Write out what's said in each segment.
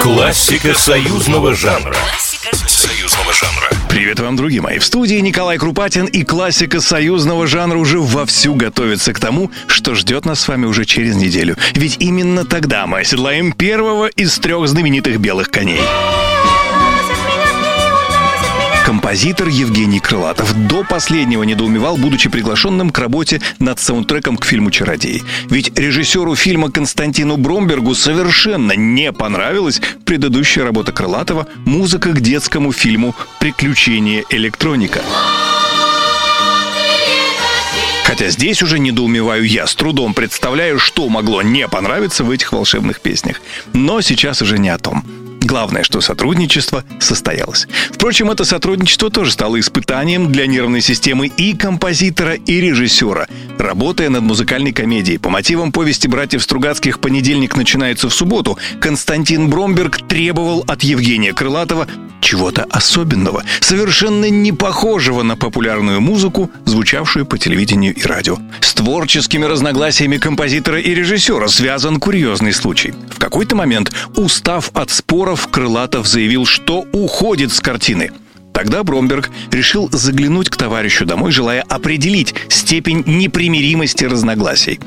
Классика союзного жанра. Союзного жанра. Привет вам, друзья мои. В студии Николай Крупатин и классика союзного жанра уже вовсю готовится к тому, что ждет нас с вами уже через неделю. Ведь именно тогда мы оседлаем первого из трех знаменитых белых коней. Композитор Евгений Крылатов до последнего недоумевал, будучи приглашенным к работе над саундтреком к фильму «Чародей». Ведь режиссеру фильма Константину Бромбергу совершенно не понравилась предыдущая работа Крылатова «Музыка к детскому фильму «Приключения электроника». Хотя здесь уже недоумеваю я, с трудом представляю, что могло не понравиться в этих волшебных песнях. Но сейчас уже не о том. Главное, что сотрудничество состоялось. Впрочем, это сотрудничество тоже стало испытанием для нервной системы и композитора, и режиссера. Работая над музыкальной комедией по мотивам повести братьев Стругацких «Понедельник начинается в субботу», Константин Бромберг требовал от Евгения Крылатова чего-то особенного, совершенно не похожего на популярную музыку, звучавшую по телевидению и радио. С творческими разногласиями композитора и режиссера связан курьезный случай. В какой-то момент, устав от споров, Крылатов заявил, что уходит с картины. Тогда Бромберг решил заглянуть к товарищу домой, желая определить степень непримиримости разногласий.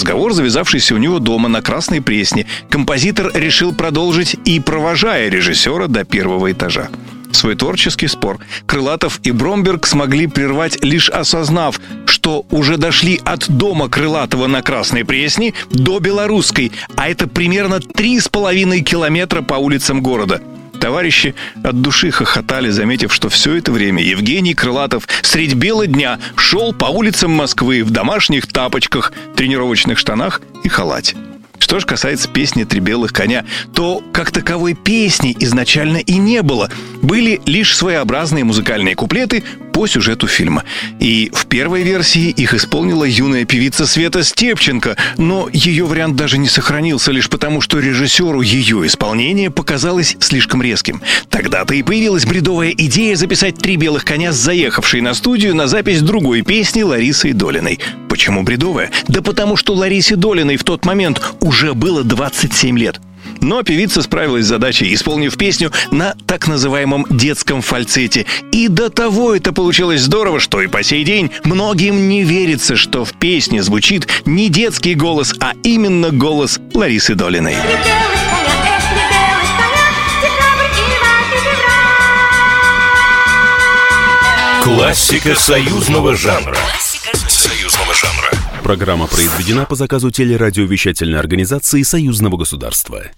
Разговор, завязавшийся у него дома на Красной Пресне, композитор решил продолжить и провожая режиссера до первого этажа. Свой творческий спор Крылатов и Бромберг смогли прервать, лишь осознав, что уже дошли от дома Крылатова на Красной Пресне до Белорусской, а это примерно три с половиной километра по улицам города – Товарищи от души хохотали, заметив, что все это время Евгений Крылатов средь бела дня шел по улицам Москвы в домашних тапочках, тренировочных штанах и халате. Что же касается песни «Три белых коня», то как таковой песни изначально и не было. Были лишь своеобразные музыкальные куплеты по сюжету фильма. И в первой версии их исполнила юная певица Света Степченко, но ее вариант даже не сохранился лишь потому, что режиссеру ее исполнение показалось слишком резким. Тогда-то и появилась бредовая идея записать «Три белых коня» с заехавшей на студию на запись другой песни Ларисы Долиной. Почему бредовая? Да потому что Ларисе Долиной в тот момент уже было 27 лет. Но певица справилась с задачей, исполнив песню на так называемом детском фальцете. И до того это получилось здорово, что и по сей день многим не верится, что в песне звучит не детский голос, а именно голос Ларисы Долиной. Классика союзного жанра. Союзного жанра. Программа произведена по заказу телерадиовещательной организации Союзного государства.